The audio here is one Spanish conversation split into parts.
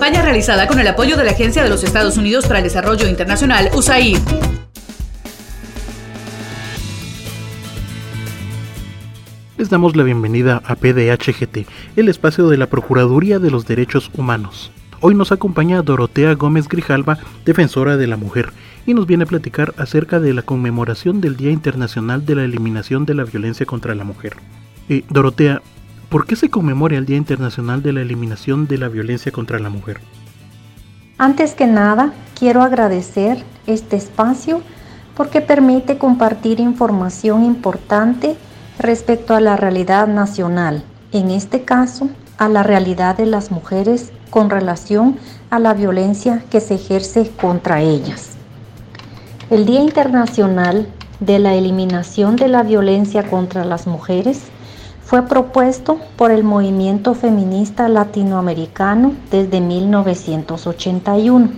Campaña realizada con el apoyo de la Agencia de los Estados Unidos para el Desarrollo Internacional, USAID. Les damos la bienvenida a PDHGT, el espacio de la Procuraduría de los Derechos Humanos. Hoy nos acompaña Dorotea Gómez Grijalva, defensora de la mujer, y nos viene a platicar acerca de la conmemoración del Día Internacional de la Eliminación de la Violencia contra la Mujer. Eh, Dorotea, ¿Por qué se conmemora el Día Internacional de la Eliminación de la Violencia contra la Mujer? Antes que nada, quiero agradecer este espacio porque permite compartir información importante respecto a la realidad nacional, en este caso, a la realidad de las mujeres con relación a la violencia que se ejerce contra ellas. El Día Internacional de la Eliminación de la Violencia contra las Mujeres fue propuesto por el movimiento feminista latinoamericano desde 1981.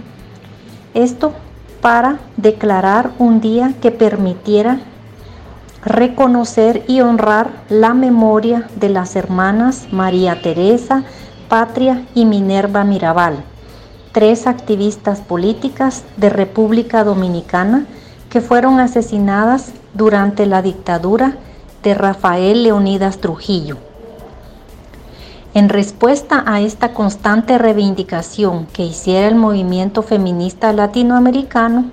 Esto para declarar un día que permitiera reconocer y honrar la memoria de las hermanas María Teresa, Patria y Minerva Mirabal, tres activistas políticas de República Dominicana que fueron asesinadas durante la dictadura de Rafael Leonidas Trujillo. En respuesta a esta constante reivindicación que hiciera el movimiento feminista latinoamericano,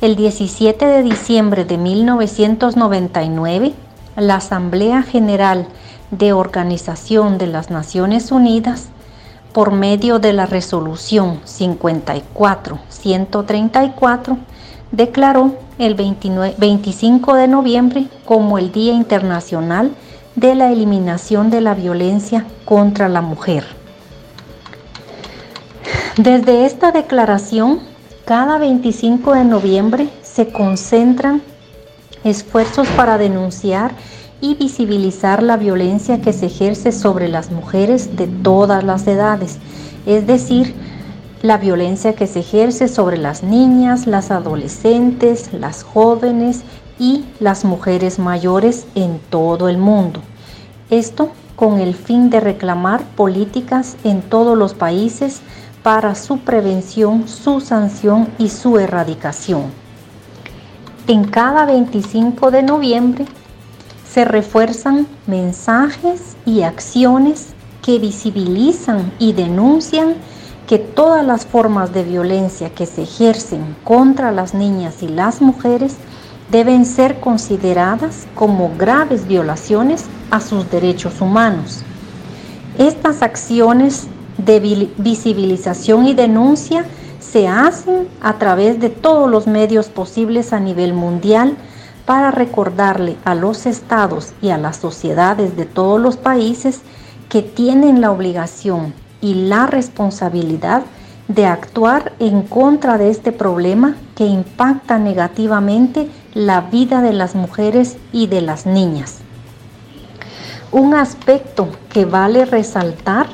el 17 de diciembre de 1999, la Asamblea General de Organización de las Naciones Unidas, por medio de la resolución 54-134, declaró el 25 de noviembre como el Día Internacional de la Eliminación de la Violencia contra la Mujer. Desde esta declaración, cada 25 de noviembre se concentran esfuerzos para denunciar y visibilizar la violencia que se ejerce sobre las mujeres de todas las edades, es decir, la violencia que se ejerce sobre las niñas, las adolescentes, las jóvenes y las mujeres mayores en todo el mundo. Esto con el fin de reclamar políticas en todos los países para su prevención, su sanción y su erradicación. En cada 25 de noviembre se refuerzan mensajes y acciones que visibilizan y denuncian que todas las formas de violencia que se ejercen contra las niñas y las mujeres deben ser consideradas como graves violaciones a sus derechos humanos. Estas acciones de visibilización y denuncia se hacen a través de todos los medios posibles a nivel mundial para recordarle a los estados y a las sociedades de todos los países que tienen la obligación y la responsabilidad de actuar en contra de este problema que impacta negativamente la vida de las mujeres y de las niñas. Un aspecto que vale resaltar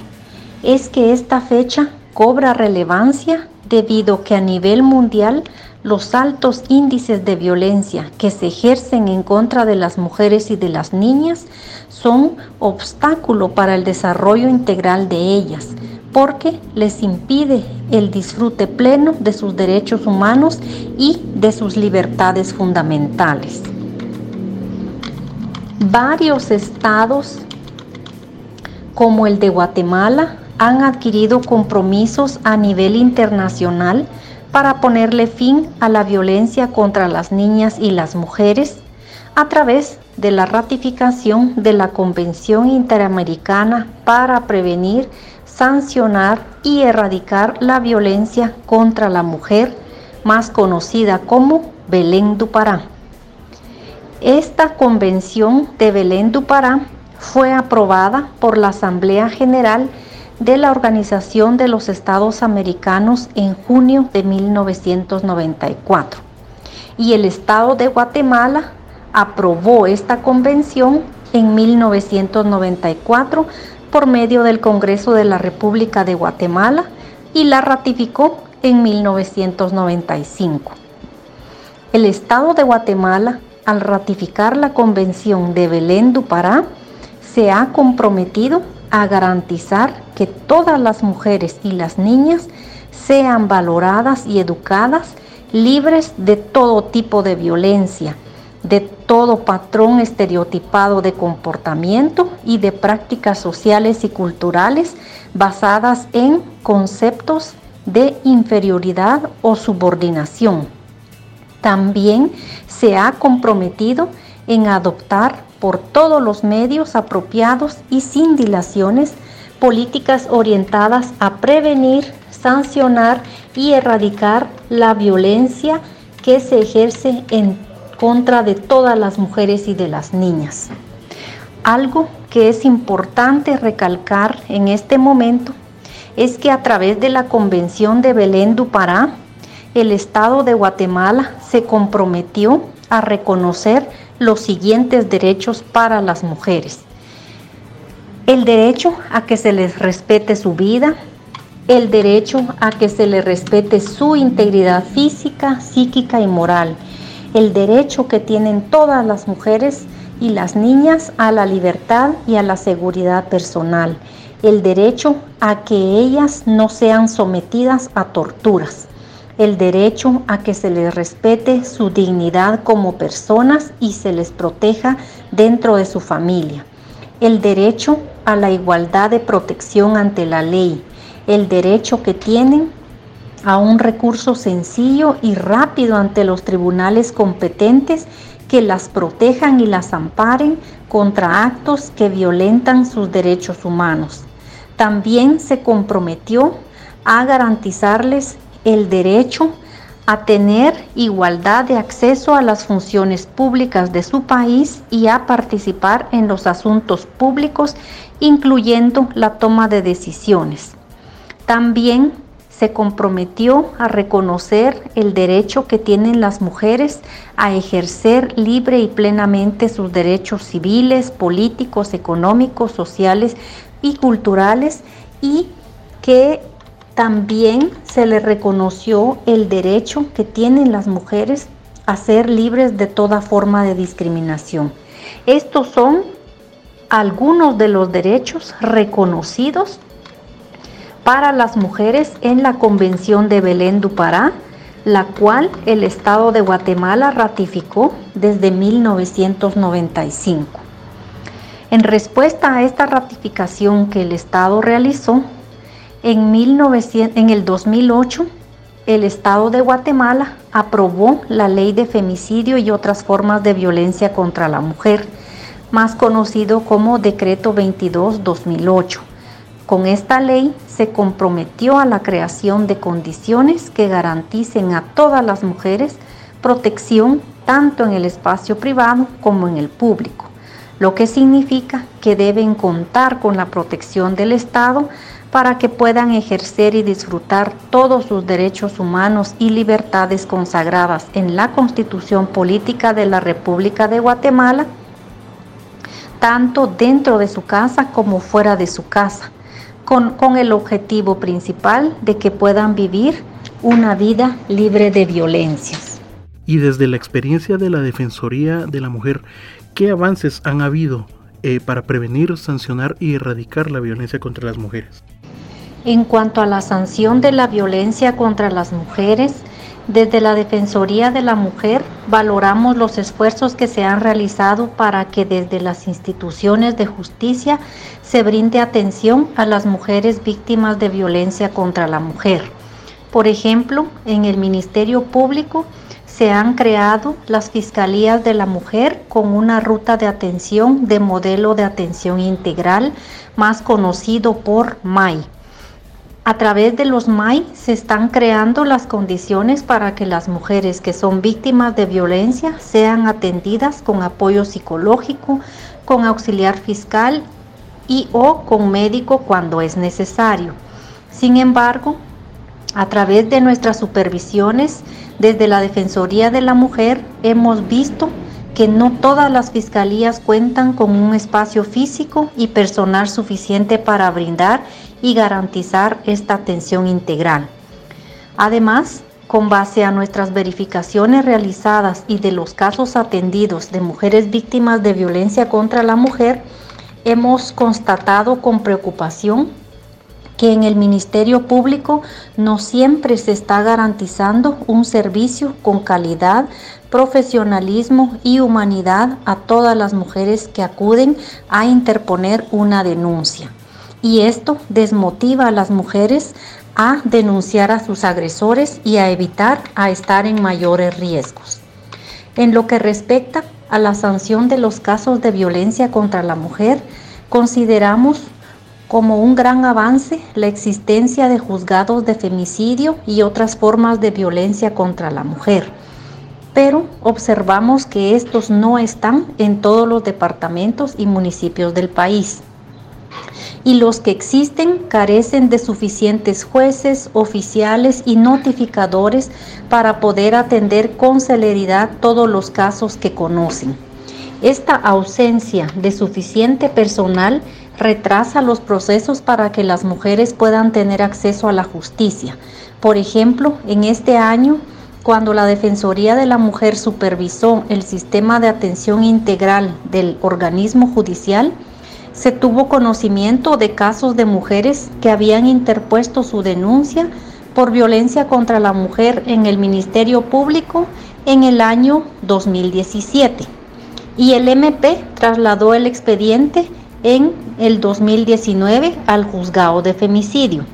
es que esta fecha cobra relevancia debido que a nivel mundial los altos índices de violencia que se ejercen en contra de las mujeres y de las niñas son obstáculo para el desarrollo integral de ellas, porque les impide el disfrute pleno de sus derechos humanos y de sus libertades fundamentales. Varios estados, como el de Guatemala, han adquirido compromisos a nivel internacional para ponerle fin a la violencia contra las niñas y las mujeres a través de la ratificación de la Convención Interamericana para prevenir, sancionar y erradicar la violencia contra la mujer, más conocida como Belén du Pará. Esta convención de Belén du Pará fue aprobada por la Asamblea General de la Organización de los Estados Americanos en junio de 1994. Y el Estado de Guatemala aprobó esta convención en 1994 por medio del Congreso de la República de Guatemala y la ratificó en 1995. El Estado de Guatemala, al ratificar la Convención de Belén du Pará, se ha comprometido a garantizar que todas las mujeres y las niñas sean valoradas y educadas libres de todo tipo de violencia, de todo patrón estereotipado de comportamiento y de prácticas sociales y culturales basadas en conceptos de inferioridad o subordinación. También se ha comprometido en adoptar por todos los medios apropiados y sin dilaciones políticas orientadas a prevenir, sancionar y erradicar la violencia que se ejerce en contra de todas las mujeres y de las niñas. Algo que es importante recalcar en este momento es que a través de la Convención de Belén du Pará, el Estado de Guatemala se comprometió a reconocer los siguientes derechos para las mujeres. El derecho a que se les respete su vida, el derecho a que se les respete su integridad física, psíquica y moral, el derecho que tienen todas las mujeres y las niñas a la libertad y a la seguridad personal, el derecho a que ellas no sean sometidas a torturas, el derecho a que se les respete su dignidad como personas y se les proteja dentro de su familia, el derecho a la igualdad de protección ante la ley, el derecho que tienen a un recurso sencillo y rápido ante los tribunales competentes que las protejan y las amparen contra actos que violentan sus derechos humanos. También se comprometió a garantizarles el derecho a tener igualdad de acceso a las funciones públicas de su país y a participar en los asuntos públicos, incluyendo la toma de decisiones. También se comprometió a reconocer el derecho que tienen las mujeres a ejercer libre y plenamente sus derechos civiles, políticos, económicos, sociales y culturales y que también se le reconoció el derecho que tienen las mujeres a ser libres de toda forma de discriminación. Estos son algunos de los derechos reconocidos para las mujeres en la Convención de Belén du Pará, la cual el Estado de Guatemala ratificó desde 1995. En respuesta a esta ratificación que el Estado realizó, en, 1900, en el 2008, el Estado de Guatemala aprobó la Ley de Femicidio y otras formas de violencia contra la mujer, más conocido como Decreto 22-2008 con esta ley se comprometió a la creación de condiciones que garanticen a todas las mujeres protección tanto en el espacio privado como en el público, lo que significa que deben contar con la protección del Estado para que puedan ejercer y disfrutar todos sus derechos humanos y libertades consagradas en la Constitución Política de la República de Guatemala, tanto dentro de su casa como fuera de su casa con, el objetivo principal de que puedan vivir una vida libre de violencias. Y desde la experiencia de la Defensoría de la Mujer, ¿qué avances han habido eh, para prevenir, sancionar y erradicar la violencia contra las mujeres? En cuanto a la sanción de la violencia contra las mujeres, desde la Defensoría de la Mujer valoramos los esfuerzos que se han realizado para que desde las instituciones de justicia se brinde atención a las mujeres víctimas de violencia contra la mujer. Por ejemplo, en el Ministerio Público se han creado las Fiscalías de la Mujer con una ruta de atención de modelo de atención integral, más conocido por MAI a través de los MAI se están creando las condiciones para que las mujeres que son víctimas de violencia sean atendidas con apoyo psicológico, con auxiliar fiscal y o con médico cuando es necesario. Sin embargo, a través de nuestras supervisiones desde la Defensoría de la Mujer hemos visto que no todas las fiscalías cuentan con un espacio físico y personal suficiente para brindar y garantizar esta atención integral. Además, con base a nuestras verificaciones realizadas y de los casos atendidos de mujeres víctimas de violencia contra la mujer, hemos constatado con preocupación que en el Ministerio Público no siempre se está garantizando un servicio con calidad, profesionalismo y humanidad a todas las mujeres que acuden a interponer una denuncia. Y esto desmotiva a las mujeres a denunciar a sus agresores y a evitar a estar en mayores riesgos. En lo que respecta a la sanción de los casos de violencia contra la mujer, consideramos como un gran avance la existencia de juzgados de femicidio y otras formas de violencia contra la mujer. Pero observamos que estos no están en todos los departamentos y municipios del país. Y los que existen carecen de suficientes jueces, oficiales y notificadores para poder atender con celeridad todos los casos que conocen. Esta ausencia de suficiente personal retrasa los procesos para que las mujeres puedan tener acceso a la justicia. Por ejemplo, en este año, cuando la Defensoría de la Mujer supervisó el sistema de atención integral del organismo judicial, se tuvo conocimiento de casos de mujeres que habían interpuesto su denuncia por violencia contra la mujer en el Ministerio Público en el año 2017. Y el MP trasladó el expediente en el 2019 al juzgado de femicidio.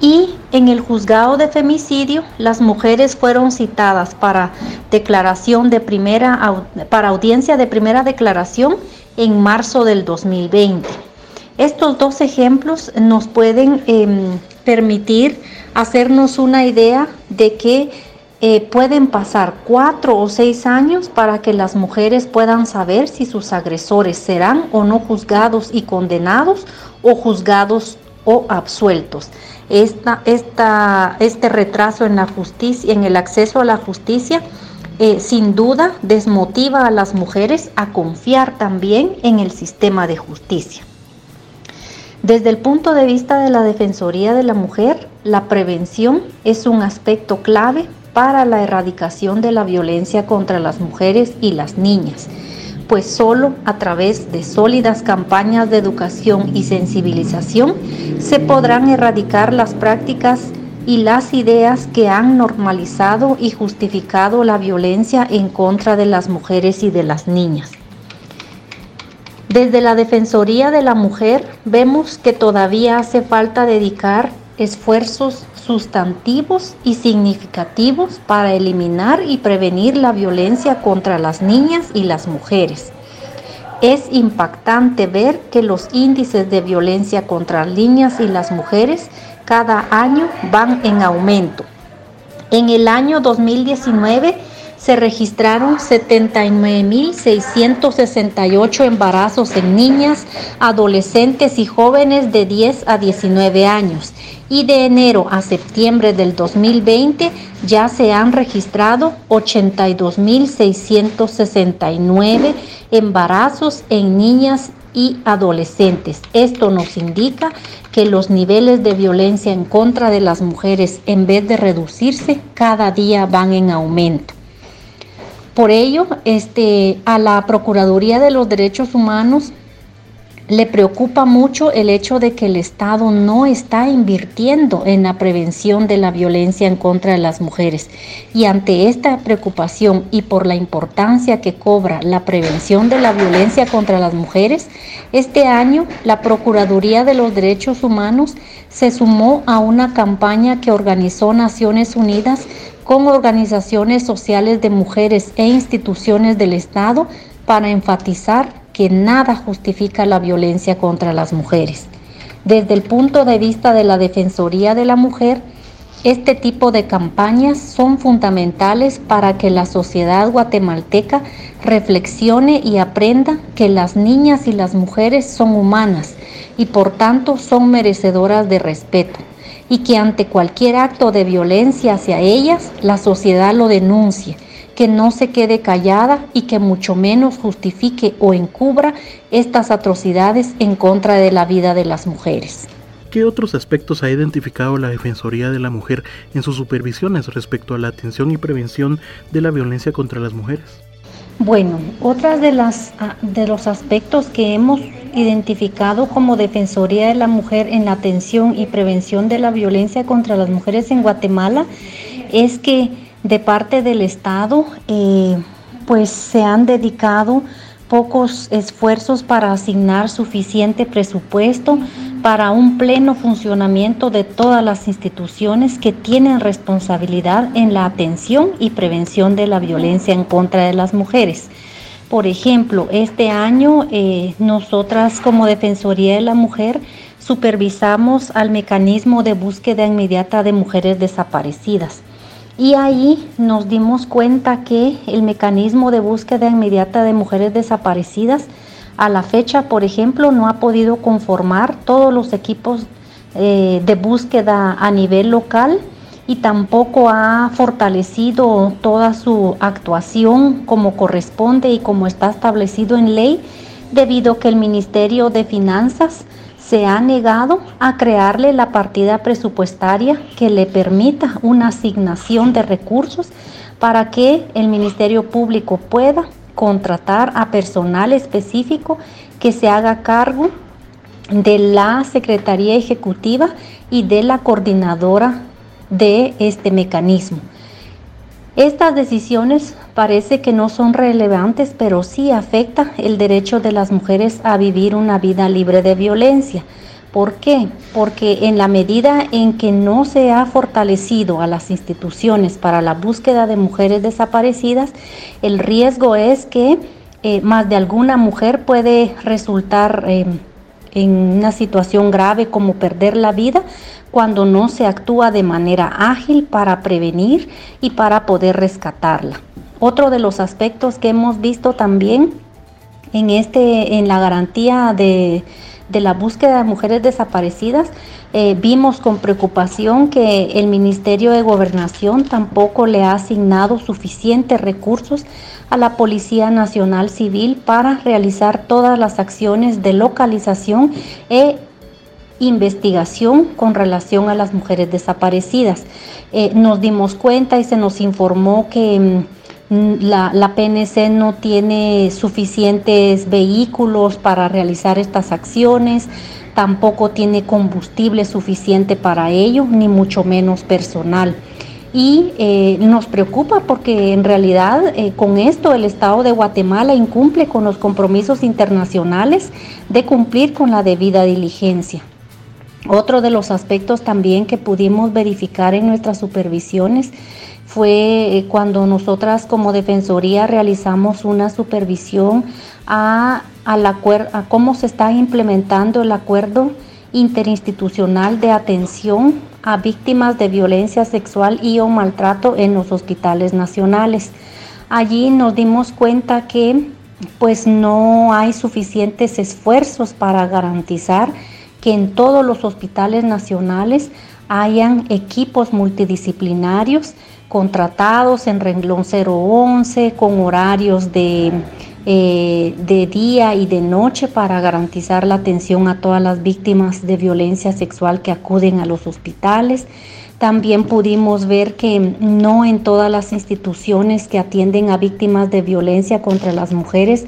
Y en el juzgado de femicidio las mujeres fueron citadas para declaración de primera para audiencia de primera declaración en marzo del 2020. Estos dos ejemplos nos pueden em, permitir hacernos una idea de que eh, pueden pasar cuatro o seis años para que las mujeres puedan saber si sus agresores serán o no juzgados y condenados o juzgados o absueltos. Esta, esta, este retraso en la justicia, en el acceso a la justicia, eh, sin duda desmotiva a las mujeres a confiar también en el sistema de justicia. Desde el punto de vista de la Defensoría de la Mujer, la prevención es un aspecto clave para la erradicación de la violencia contra las mujeres y las niñas, pues solo a través de sólidas campañas de educación y sensibilización se podrán erradicar las prácticas y las ideas que han normalizado y justificado la violencia en contra de las mujeres y de las niñas. Desde la Defensoría de la Mujer vemos que todavía hace falta dedicar esfuerzos sustantivos y significativos para eliminar y prevenir la violencia contra las niñas y las mujeres. Es impactante ver que los índices de violencia contra niñas y las mujeres cada año van en aumento. En el año 2019 se registraron 79.668 embarazos en niñas, adolescentes y jóvenes de 10 a 19 años y de enero a septiembre del 2020 ya se han registrado 82.669 embarazos en niñas y adolescentes. Esto nos indica que los niveles de violencia en contra de las mujeres, en vez de reducirse, cada día van en aumento. Por ello, este, a la Procuraduría de los Derechos Humanos le preocupa mucho el hecho de que el Estado no está invirtiendo en la prevención de la violencia en contra de las mujeres. Y ante esta preocupación y por la importancia que cobra la prevención de la violencia contra las mujeres, este año la Procuraduría de los Derechos Humanos se sumó a una campaña que organizó Naciones Unidas con organizaciones sociales de mujeres e instituciones del Estado para enfatizar que nada justifica la violencia contra las mujeres. Desde el punto de vista de la Defensoría de la Mujer, Este tipo de campañas son fundamentales para que la sociedad guatemalteca reflexione y aprenda que las niñas y las mujeres son humanas y por tanto son merecedoras de respeto y que ante cualquier acto de violencia hacia ellas la sociedad lo denuncie, que no se quede callada y que mucho menos justifique o encubra estas atrocidades en contra de la vida de las mujeres. ¿Qué otros aspectos ha identificado la Defensoría de la Mujer en sus supervisiones respecto a la atención y prevención de la violencia contra las mujeres? Bueno, otra de las ah, de los aspectos que hemos identificado como Defensoría de la Mujer en la atención y prevención de la violencia contra las mujeres en Guatemala es que de parte del Estado eh, pues se han dedicado pocos esfuerzos para asignar suficiente presupuesto para un pleno funcionamiento de todas las instituciones que tienen responsabilidad en la atención y prevención de la violencia en contra de las mujeres. Por ejemplo, este año eh, nosotras como Defensoría de la Mujer supervisamos al mecanismo de búsqueda inmediata de mujeres desaparecidas. Y ahí nos dimos cuenta que el mecanismo de búsqueda inmediata de mujeres desaparecidas a la fecha, por ejemplo, no ha podido conformar todos los equipos eh, de búsqueda a nivel local y tampoco ha fortalecido toda su actuación como corresponde y como está establecido en ley, debido a que el Ministerio de Finanzas se ha negado a crearle la partida presupuestaria que le permita una asignación de recursos para que el Ministerio Público pueda contratar a personal específico que se haga cargo de la Secretaría Ejecutiva y de la coordinadora de este mecanismo. Estas decisiones parece que no son relevantes, pero sí afecta el derecho de las mujeres a vivir una vida libre de violencia. ¿Por qué? Porque en la medida en que no se ha fortalecido a las instituciones para la búsqueda de mujeres desaparecidas, el riesgo es que eh, más de alguna mujer puede resultar eh, en una situación grave como perder la vida cuando no se actúa de manera ágil para prevenir y para poder rescatarla. Otro de los aspectos que hemos visto también en, este, en la garantía de, la búsqueda de mujeres desaparecidas, eh, vimos con preocupación que el Ministerio de Gobernación tampoco le ha asignado suficientes recursos a la Policía Nacional Civil para realizar todas las acciones de localización e investigación con relación a las mujeres desaparecidas. Eh, nos dimos cuenta y se nos informó que mm, la, la, PNC no tiene suficientes vehículos para realizar estas acciones, tampoco tiene combustible suficiente para ello, ni mucho menos personal. Y eh, nos preocupa porque en realidad eh, con esto el Estado de Guatemala incumple con los compromisos internacionales de cumplir con la debida diligencia. Otro de los aspectos también que pudimos verificar en nuestras supervisiones fue eh, cuando nosotras como Defensoría realizamos una supervisión a, la, a cómo se está implementando el acuerdo interinstitucional de atención a víctimas de violencia sexual y o maltrato en los hospitales nacionales. Allí nos dimos cuenta que pues no hay suficientes esfuerzos para garantizar que en todos los hospitales nacionales hayan equipos multidisciplinarios contratados en renglón 011 con horarios de, eh, de día y de noche para garantizar la atención a todas las víctimas de violencia sexual que acuden a los hospitales. También pudimos ver que no en todas las instituciones que atienden a víctimas de violencia contra las mujeres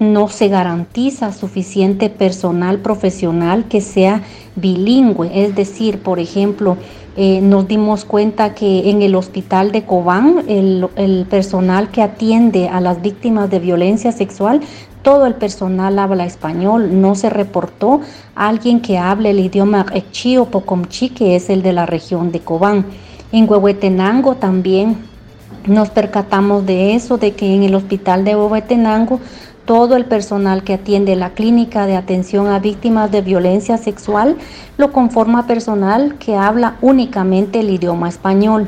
no se garantiza suficiente personal profesional que sea bilingüe. Es decir, por ejemplo, eh, nos dimos cuenta que en el hospital de Cobán, el, personal que atiende a las víctimas de violencia sexual, todo el personal habla español. No se reportó alguien que hable el idioma Echi o Pocomchi, que es el de la región de Cobán. En Huehuetenango también nos percatamos de eso, de que en el hospital de Huehuetenango todo el personal que atiende la clínica de atención a víctimas de violencia sexual lo conforma personal que habla únicamente el idioma español.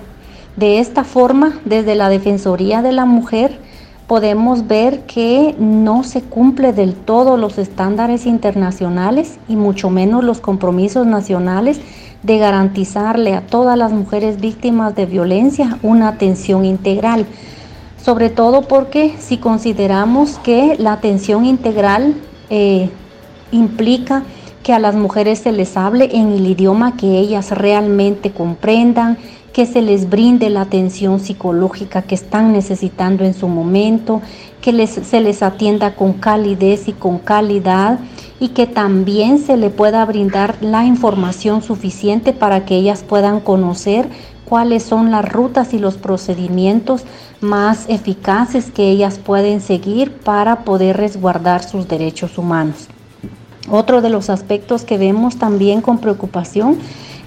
De esta forma, desde la Defensoría de la Mujer, podemos ver que no se cumple del todo los estándares internacionales y mucho menos los compromisos nacionales de garantizarle a todas las mujeres víctimas de violencia una atención integral sobre todo porque si consideramos que la atención integral eh, implica que a las mujeres se les hable en el idioma que ellas realmente comprendan, que se les brinde la atención psicológica que están necesitando en su momento, que se les atienda con calidez y con calidad y que también se le pueda brindar la información suficiente para que ellas puedan conocer cuáles son las rutas y los procedimientos más eficaces que ellas pueden seguir para poder resguardar sus derechos humanos. Otro de los aspectos que vemos también con preocupación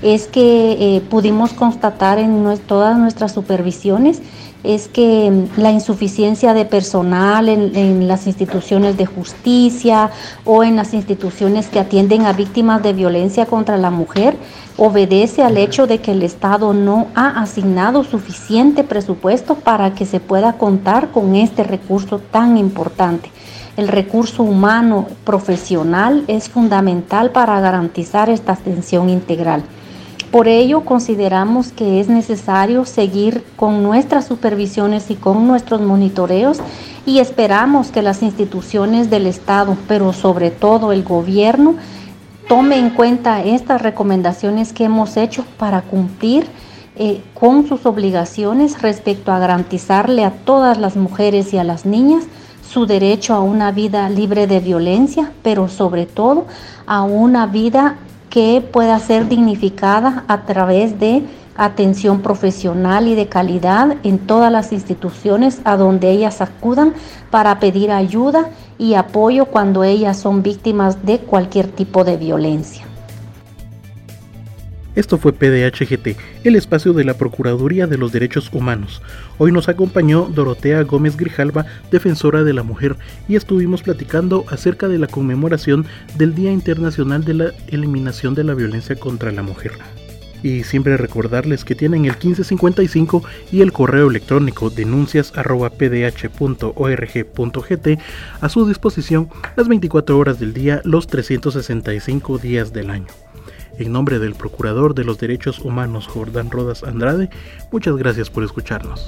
es que eh, pudimos constatar en todas nuestras supervisiones es que mm, la insuficiencia de personal en, las instituciones de justicia o en las instituciones que atienden a víctimas de violencia contra la mujer obedece al hecho de que el Estado no ha asignado suficiente presupuesto para que se pueda contar con este recurso tan importante. El recurso humano profesional es fundamental para garantizar esta atención integral. Por ello, consideramos que es necesario seguir con nuestras supervisiones y con nuestros monitoreos y esperamos que las instituciones del Estado, pero sobre todo el gobierno, tome en cuenta estas recomendaciones que hemos hecho para cumplir eh, con sus obligaciones respecto a garantizarle a todas las mujeres y a las niñas su derecho a una vida libre de violencia, pero sobre todo a una vida que pueda ser dignificada a través de atención profesional y de calidad en todas las instituciones a donde ellas acudan para pedir ayuda y apoyo cuando ellas son víctimas de cualquier tipo de violencia. Esto fue PDHGT, el espacio de la Procuraduría de los Derechos Humanos. Hoy nos acompañó Dorotea Gómez Grijalva, defensora de la mujer, y estuvimos platicando acerca de la conmemoración del Día Internacional de la Eliminación de la Violencia contra la Mujer. Y siempre recordarles que tienen el 1555 y el correo electrónico denuncias.pdh.org.gt a su disposición las 24 horas del día, los 365 días del año. En nombre del Procurador de los Derechos Humanos Jordán Rodas Andrade, muchas gracias por escucharnos.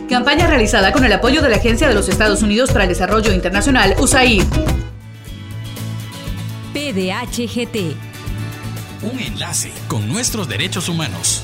Campaña realizada con el apoyo de la Agencia de los Estados Unidos para el Desarrollo Internacional, USAID. PDHGT. Un enlace con nuestros derechos humanos.